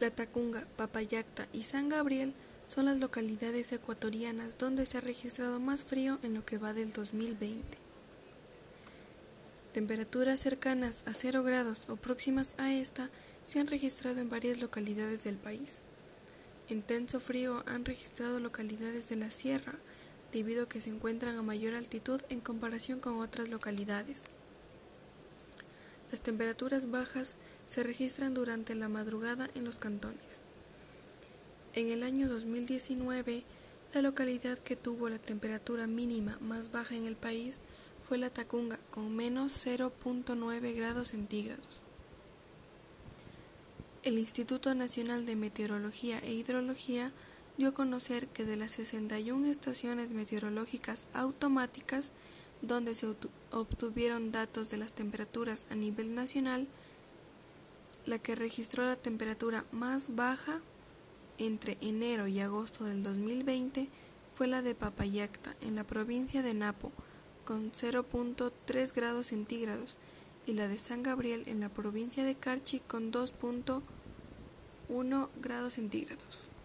La Tacunga, Papayacta y San Gabriel son las localidades ecuatorianas donde se ha registrado más frío en lo que va del 2020. Temperaturas cercanas a 0 grados o próximas a esta se han registrado en varias localidades del país. Intenso frío han registrado localidades de la sierra, debido a que se encuentran a mayor altitud en comparación con otras localidades. Temperaturas bajas se registran durante la madrugada en los cantones. En el año 2019, la localidad que tuvo la temperatura mínima más baja en el país fue la Tacunga, con menos 0.9 grados centígrados. El Instituto Nacional de Meteorología e Hidrología dio a conocer que de las 61 estaciones meteorológicas automáticas donde se obtuvieron datos de las temperaturas a nivel nacional, la que registró la temperatura más baja entre enero y agosto del 2020 fue la de Papayacta, en la provincia de Napo, con 0.3 grados centígrados, y la de San Gabriel, en la provincia de Carchi, con 2.1 grados centígrados.